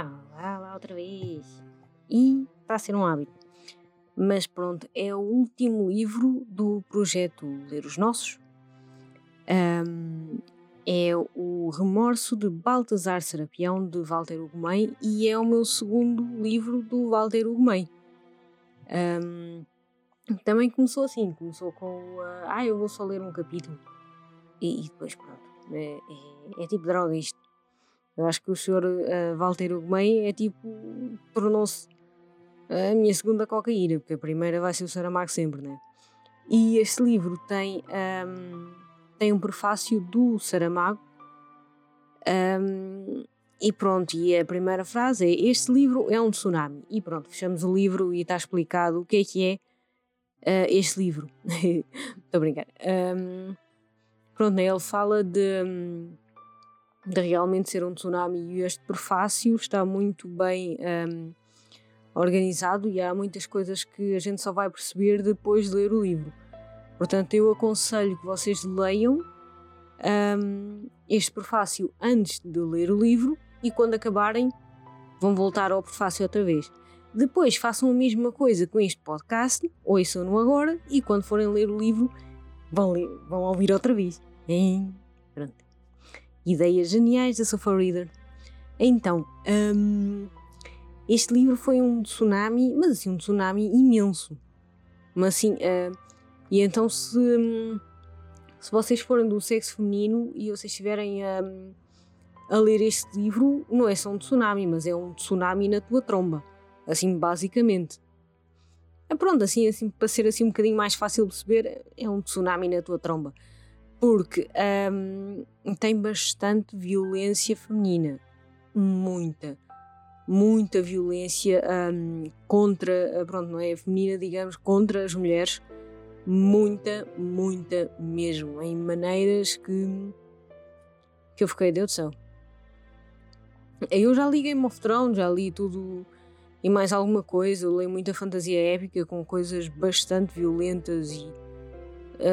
Ah, lá, lá outra vez. E está a ser um hábito. Mas pronto, é o último livro do projeto Ler os Nossos. Um, é o Remorso de Baltasar Serapião, de Walter Ugumem, e é o meu segundo livro do Walter Ugumem. Um, também começou assim, começou com uh, ah, eu vou só ler um capítulo e, e depois pronto, é, é, é, tipo droga isto. Eu acho que o senhor uh, Walter Ugumem é tipo, tornou-se a minha segunda cocaína, porque a primeira vai ser o Saramago sempre, né? E este livro tem, um, tem um prefácio do Saramago um, e pronto, e a primeira frase é este livro é um tsunami. E pronto, fechamos o livro e está explicado o que é que é uh, este livro. Estou a brincar. Um, pronto, né, ele fala de, de realmente ser um tsunami e este prefácio está muito bem um, organizado e há muitas coisas que a gente só vai perceber depois de ler o livro. Portanto, eu aconselho que vocês leiam um, este prefácio antes de ler o livro e quando acabarem vão voltar ao prefácio outra vez. Depois façam a mesma coisa com este podcast, ouçam-no agora e quando forem ler o livro vão, ler, vão ouvir outra vez. Hein? Pronto. Ideias geniais da Sofa Reader. Então, hum, este livro foi um tsunami, mas assim, um tsunami imenso. Mas assim, uh, e então se, hum, se vocês forem do sexo feminino e vocês estiverem hum, a ler este livro, não é só um tsunami, mas é um tsunami na tua tromba. Assim, basicamente. É pronto, assim, assim, para ser assim um bocadinho mais fácil de perceber, é um tsunami na tua tromba. Porque um, tem bastante violência feminina. Muita. Muita violência um, contra, pronto, não é? Feminina, digamos, contra as mulheres. Muita, muita mesmo. Em maneiras que. que eu fiquei, Deus do céu. Eu já li Game of Thrones, já li tudo e mais alguma coisa. Eu leio muita fantasia épica com coisas bastante violentas e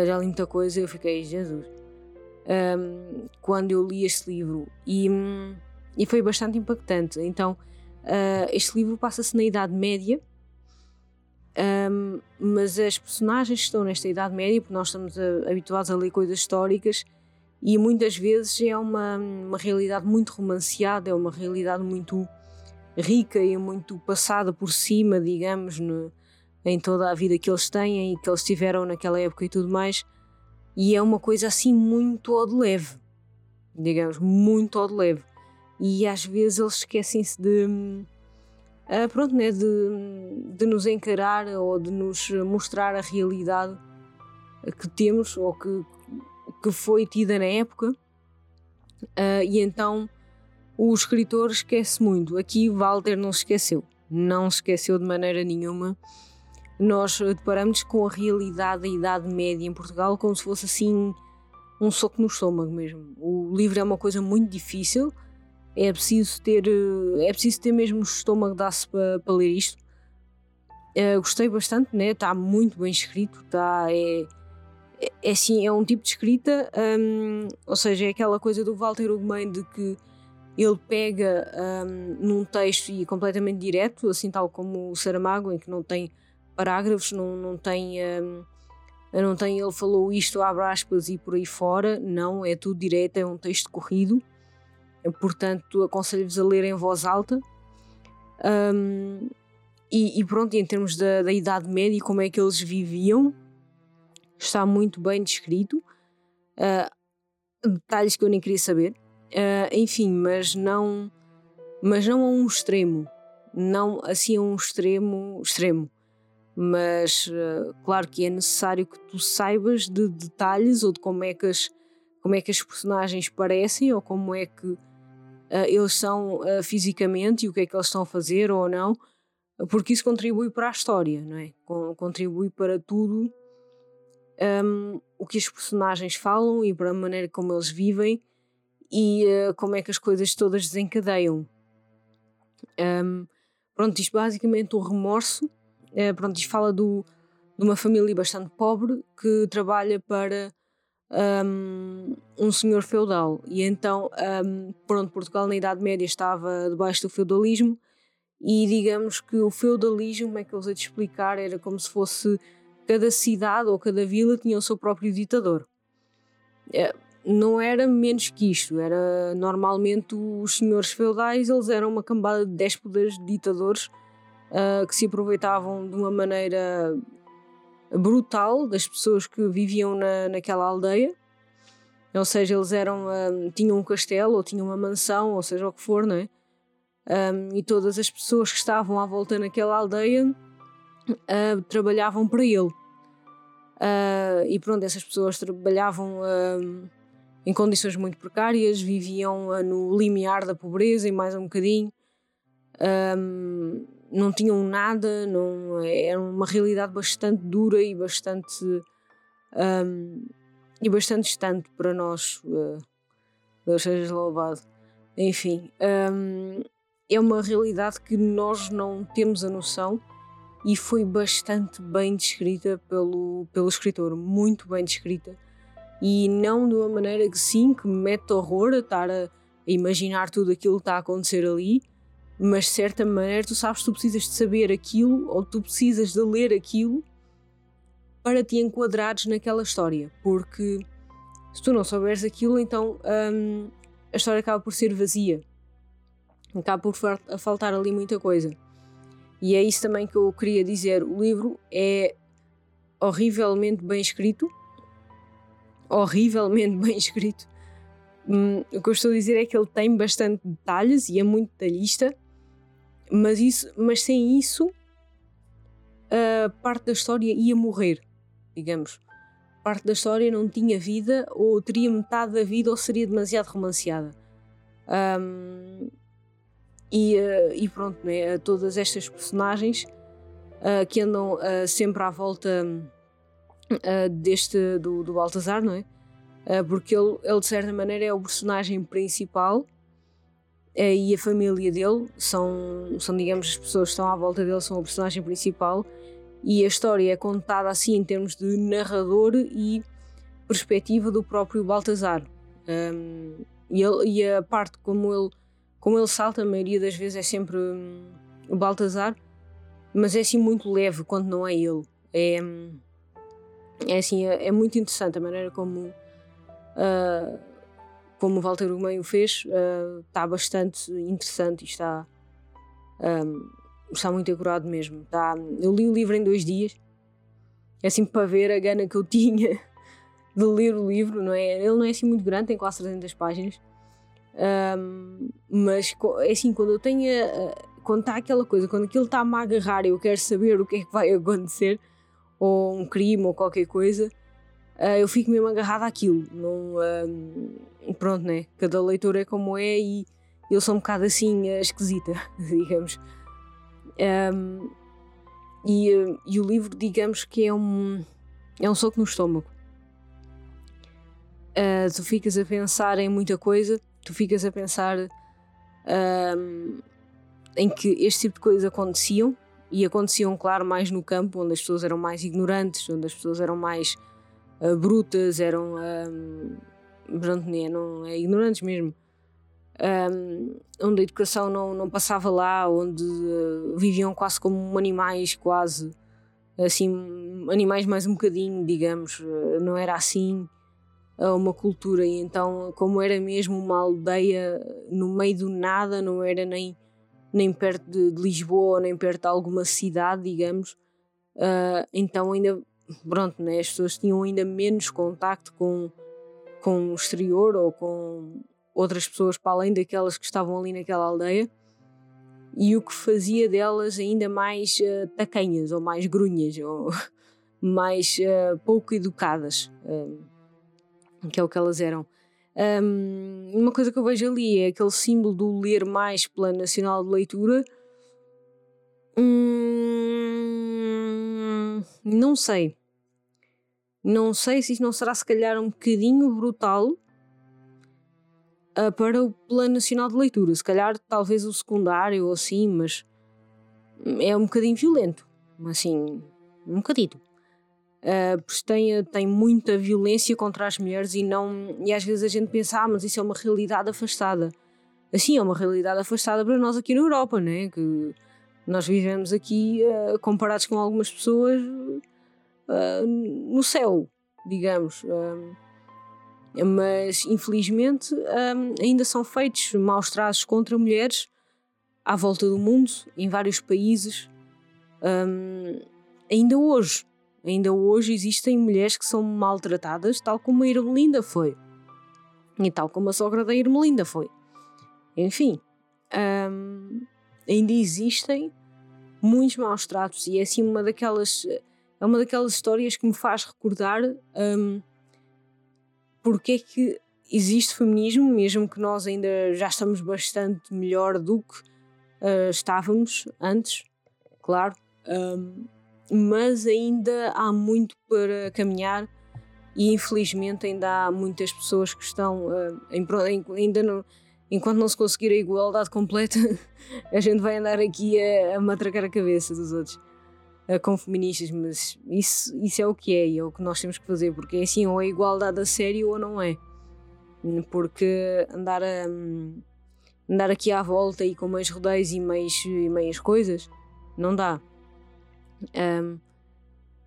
já li muita coisa. Eu fiquei, Jesus, um, quando eu li este livro e, e foi bastante impactante. Então, uh, este livro passa-se na Idade Média. Um, mas as personagens estão nesta Idade Média, porque nós estamos a, habituados a ler coisas históricas, e muitas vezes é uma, uma realidade muito romanceada, é uma realidade muito rica e muito passada por cima, digamos, no, em toda a vida que eles têm e que eles tiveram naquela época e tudo mais. E é uma coisa assim muito ao de leve, digamos, muito ao de leve. E às vezes eles esquecem-se de, uh, pronto, né, de, de nos encarar ou de nos mostrar a realidade que temos ou que, que foi tida na época. Uh, e então o escritor esquece muito. Aqui Walter não se esqueceu, não se esqueceu de maneira nenhuma. Nós deparamos com a realidade da Idade Média em Portugal como se fosse assim um soco no estômago mesmo. O livro é uma coisa muito difícil, é preciso ter, é preciso ter mesmo o estômago dá-se para, para ler isto. Uh, gostei bastante, né? está muito bem escrito, está, é, é, é, assim, é um tipo de escrita, um, ou seja, é aquela coisa do Walter Ugumem de que ele pega um, num texto e completamente direto, assim tal como o Saramago, em que não tem parágrafos, não, não tem. Um, não tem ele falou isto, abre aspas e por aí fora. Não, é tudo direto, é um texto corrido. Portanto, aconselho-vos a ler em voz alta. Um, e, e, pronto, em termos da, da Idade Média, como é que eles viviam, está muito bem descrito. Uh, detalhes que eu nem queria saber. Uh, enfim, mas não, mas não a um extremo, não assim a um extremo extremo. Mas uh, claro que é necessário que tu saibas de detalhes ou de como é que as, como é que as personagens parecem ou como é que uh, eles são fisicamente e o que é que eles estão a fazer ou não, porque isso contribui para a história, não é? contribui para tudo um, o que os personagens falam e para a maneira como eles vivem e uh, como é que as coisas todas desencadeiam. Um, pronto, isto basicamente o remorso. Uh, pronto, isto fala do, de uma família bastante pobre que trabalha para um, um senhor feudal. E então, um, pronto, Portugal na Idade Média estava debaixo do feudalismo e digamos que o feudalismo, como é que eu usei de explicar, era como se fosse cada cidade ou cada vila tinha o seu próprio ditador. É, não era menos que isto, era normalmente os senhores feudais, eles eram uma cambada de déspotas ditadores uh, que se aproveitavam de uma maneira brutal das pessoas que viviam na, naquela aldeia. Ou seja, eles eram, um, tinham um castelo ou tinham uma mansão, ou seja o que for, não é? Um, e todas as pessoas que estavam à volta naquela aldeia uh, trabalhavam para ele. Uh, e pronto, essas pessoas trabalhavam uh, em condições muito precárias, viviam no limiar da pobreza e mais um bocadinho. Um, não tinham nada, não, era uma realidade bastante dura e bastante um, e bastante distante para nós. Uh, Deus seja louvado. Enfim, um, é uma realidade que nós não temos a noção e foi bastante bem descrita pelo, pelo escritor, muito bem descrita. E não de uma maneira que sim, que me mete horror a estar a, a imaginar tudo aquilo que está a acontecer ali, mas de certa maneira tu sabes que tu precisas de saber aquilo ou tu precisas de ler aquilo para te enquadrares naquela história, porque se tu não souberes aquilo, então hum, a história acaba por ser vazia, acaba por faltar ali muita coisa. E é isso também que eu queria dizer. O livro é horrivelmente bem escrito, horrivelmente bem escrito. Hum, o que eu estou a dizer é que ele tem bastante detalhes e é muito detalhista, mas, isso, mas sem isso, a parte da história ia morrer, digamos. Parte da história não tinha vida, ou teria metade da vida, ou seria demasiado romanceada. Um, e, uh, e, pronto, né, todas estas personagens uh, que andam uh, sempre à volta deste do, do Baltazar, não é? porque ele, ele, de certa maneira, é o personagem principal eh, e a família dele são, são, digamos, as pessoas que estão à volta dele, são o personagem principal. E a história é contada assim em termos de narrador e perspectiva do próprio Baltazar. Um, e, ele, e, a parte como ele, como ele salta, a maioria das vezes é sempre um, o Baltazar, mas é assim muito leve quando não é ele. É, é assim, é, é muito interessante a maneira como uh, como o Walter Ugumem o fez, uh, está bastante interessante e está, um, está muito acurado mesmo. Está, eu li o livro em dois dias, é assim para ver a gana que eu tinha de ler o livro, não é? Ele não é assim muito grande, tem quase 300 páginas, um, mas é assim, quando eu tenho. Quando está aquela coisa, quando aquilo está-me a agarrar e eu quero saber o que é que vai acontecer, ou um crime ou qualquer coisa, uh, eu fico mesmo agarrada àquilo. Não, uh, pronto, né? Cada leitor é como é e eu sou um bocado assim uh, esquisita, digamos. Um, e, e, o livro, digamos que é um, é um soco no estômago. tu ficas a pensar em muita coisa, tu ficas a pensar em que este tipo de coisas aconteciam e aconteciam, claro, mais no campo, onde as pessoas eram mais ignorantes, onde as pessoas eram mais uh, brutas, eram um, pronto, né, não, é, ignorantes mesmo. Um, onde a educação não, não passava lá, onde uh, viviam quase como animais, quase assim, animais mais um bocadinho, digamos, não era assim uma cultura. E então, como era mesmo uma aldeia no meio do nada, não era nem, nem perto de, de Lisboa, nem perto de alguma cidade, digamos, uh, então ainda pronto, né, as pessoas tinham ainda menos contacto com, com o exterior ou com outras pessoas para além daquelas que estavam ali naquela aldeia e o que fazia delas ainda mais uh, tacanhas ou mais grunhas ou mais uh, pouco educadas, uh, que é o que elas eram. Um, uma coisa que eu vejo ali é aquele símbolo do ler mais Plano Nacional de Leitura. Hum, não sei. Não sei se isto não será se calhar um bocadinho brutal uh, para o Plano Nacional de Leitura. Se calhar talvez o secundário ou assim, mas é um bocadinho violento. Assim, um bocadito. Uh, porque tem, tem muita violência contra as mulheres e não e às vezes a gente pensa, ah, mas isso é uma realidade afastada. Assim, é uma realidade afastada para nós aqui na Europa, né? que nós vivemos aqui uh, comparados com algumas pessoas uh, no céu, digamos. mas infelizmente ainda são feitos maus traços contra mulheres à volta do mundo, em vários países, ainda hoje. Ainda hoje existem mulheres que são maltratadas, tal como a Irmelinda foi. E tal como a sogra da Irmelinda foi. Enfim, um, ainda existem muitos maus tratos e é assim uma daquelas é uma daquelas histórias que me faz recordar um, porque é que existe feminismo, mesmo que nós ainda já estamos bastante melhor do que uh, estávamos antes, claro. Um, mas ainda há muito para caminhar e infelizmente ainda há muitas pessoas que estão uh, em, ainda não, enquanto não se conseguir a igualdade completa a gente vai andar aqui a, a matracar a cabeça dos outros uh, com feministas, mas isso, isso é o que é e é o que nós temos que fazer, porque é assim, ou é igualdade a sério ou não é porque andar a andar aqui à volta e com mais rodeios e mais, e meias coisas não dá um,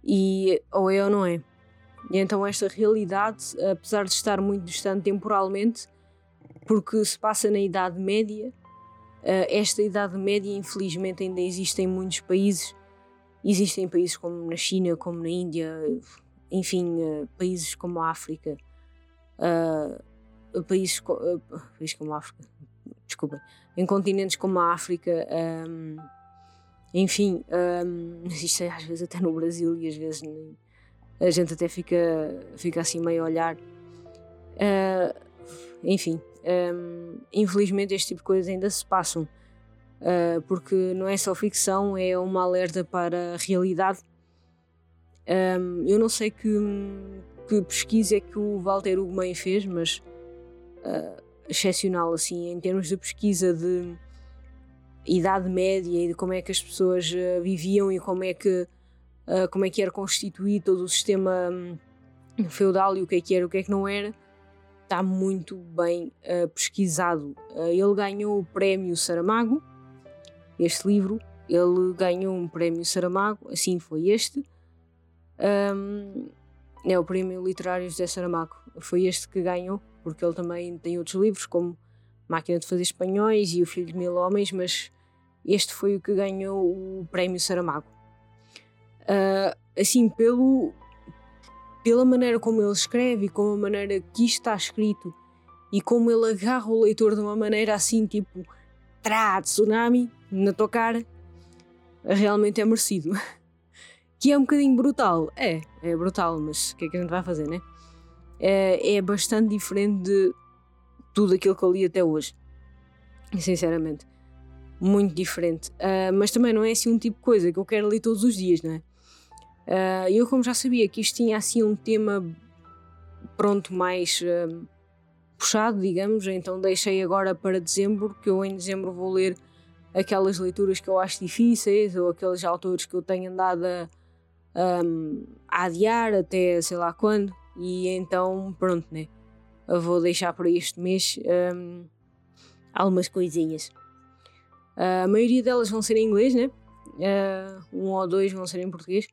e ou é ou não é. E então esta realidade, apesar de estar muito distante temporalmente, porque se passa na Idade Média, uh, esta Idade Média infelizmente ainda existe em muitos países. Existem países como na China, como na Índia, enfim, uh, países como a África, uh, países, países como a África, desculpa, em continentes como a África. Um, enfim, um, isto é às vezes até no Brasil e às vezes a gente até fica, fica assim meio a olhar. Uh, enfim, um, infelizmente este tipo de coisas ainda se passam. Uh, porque não é só ficção, é uma alerta para a realidade. Um, eu não sei que, que pesquisa é que o Walter Ugumem fez, mas uh, excepcional assim em termos de pesquisa de Idade Média e de como é que as pessoas uh, viviam e como é que como é que era constituído todo o sistema um, feudal e o que é que era o que é que não era está muito bem uh, pesquisado. Ele ganhou o prémio Saramago este livro. Ele ganhou um prémio Saramago assim foi este. Um, é o prémio literário José Saramago. Foi este que ganhou porque ele também tem outros livros como Máquina de Fazer Espanhóis e O Filho de Mil Homens, mas este foi o que ganhou o Prémio Saramago. Uh, assim, pelo, pela maneira como ele escreve e como a maneira que isto está escrito e como ele agarra o leitor de uma maneira assim, tipo, trá, tsunami, na tua cara, realmente é merecido. que é um bocadinho brutal. É, é brutal, mas o que é que a gente vai fazer, né? É, é bastante diferente de tudo aquilo que eu li até hoje. Sinceramente. Muito diferente. Uh, mas também não é assim um tipo de coisa que eu quero ler todos os dias, não é? Uh, eu, como já sabia que isto tinha assim um tema pronto, mais uh, puxado, digamos, então deixei agora para dezembro, que eu em dezembro vou ler aquelas leituras que eu acho difíceis ou aqueles autores que eu tenho andado a, um, a adiar até sei lá quando, e então pronto, né? vou deixar para este mês um, algumas coisinhas. Uh, a maioria delas vão ser em inglês, né? Uh, um ou dois vão ser em português,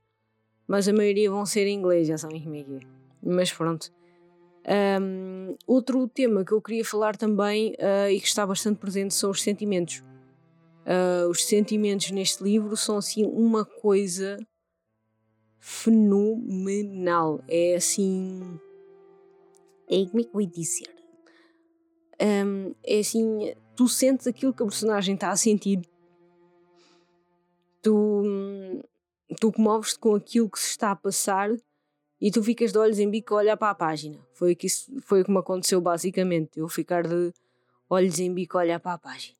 mas a maioria vão ser em inglês, já sabem como é que é. Mas pronto. Um, outro tema que eu queria falar também uh, e que está bastante presente são os sentimentos. Uh, os sentimentos neste livro são assim uma coisa fenomenal. É assim é como é que eu ia dizer? Um, é assim, tu sentes aquilo que a personagem está a sentir. Tu, tu comoves-te com aquilo que se está a passar e tu ficas de olhos em bico a olhar para a página. Foi, que isso, foi como aconteceu basicamente. Eu ficar de olhos em bico a olhar para a página.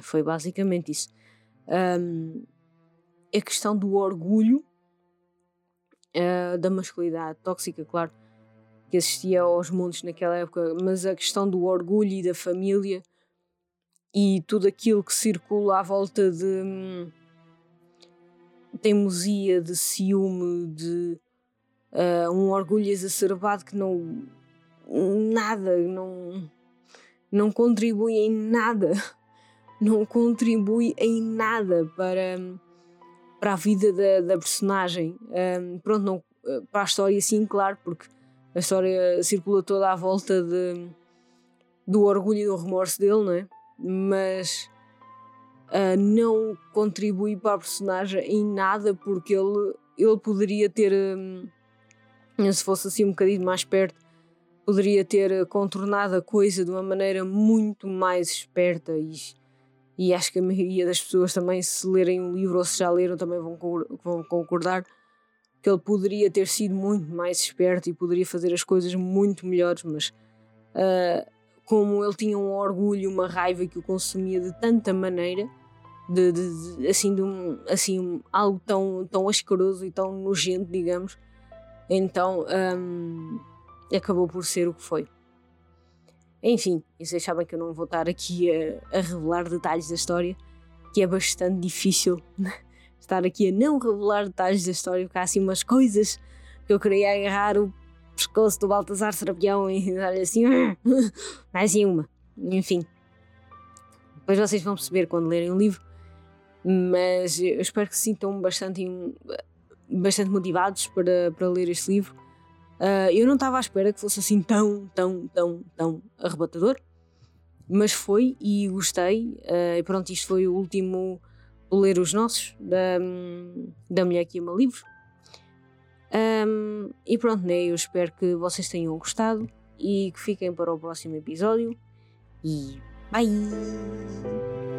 Foi basicamente isso. Um, a questão do orgulho uh, da masculinidade tóxica, claro, que assistia aos mundos naquela época, mas a questão do orgulho e da família e tudo aquilo que circula à volta de hum, teimosia, de ciúme, de uh, um orgulho exacerbado que não. nada, não. não contribui em nada. Não contribui em nada para, para a vida da, da personagem. Um, pronto, não, para a história, sim, claro, porque a história circula toda à volta de, do orgulho e do remorso dele, não é? Mas uh, não contribui para a personagem em nada porque ele, ele poderia ter, um, se fosse assim um bocadinho mais perto, poderia ter contornado a coisa de uma maneira muito mais esperta. E, e acho que a maioria das pessoas também se lerem um livro ou se já leram também vão, vão concordar que ele poderia ter sido muito mais esperto e poderia fazer as coisas muito melhores, mas uh, como ele tinha um orgulho, uma raiva que o consumia de tanta maneira, de, de, assim, de um, assim, algo tão, tão asqueroso e tão nojento, digamos. Então um, acabou por ser o que foi. Enfim, vocês sabem que eu não vou estar aqui a, a revelar detalhes da história, que é bastante difícil estar aqui a não revelar detalhes da história, porque há assim umas coisas que eu queria agarrar o pescoço do Baltazar Serapião e dar-lhe assim, mais uma. Enfim. Depois vocês vão perceber quando lerem o livro mas eu espero que se sintam bastante, bastante motivados para, para ler este livro. Uh, eu não estava à espera que fosse assim tão, tão, tão, tão arrebatador, mas foi e gostei. Uh, e pronto, isto foi o último ler os nossos da, da Mulher que Ama Livros. Um, e pronto, né? Eu espero que vocês tenham gostado e que fiquem para o próximo episódio. E bye!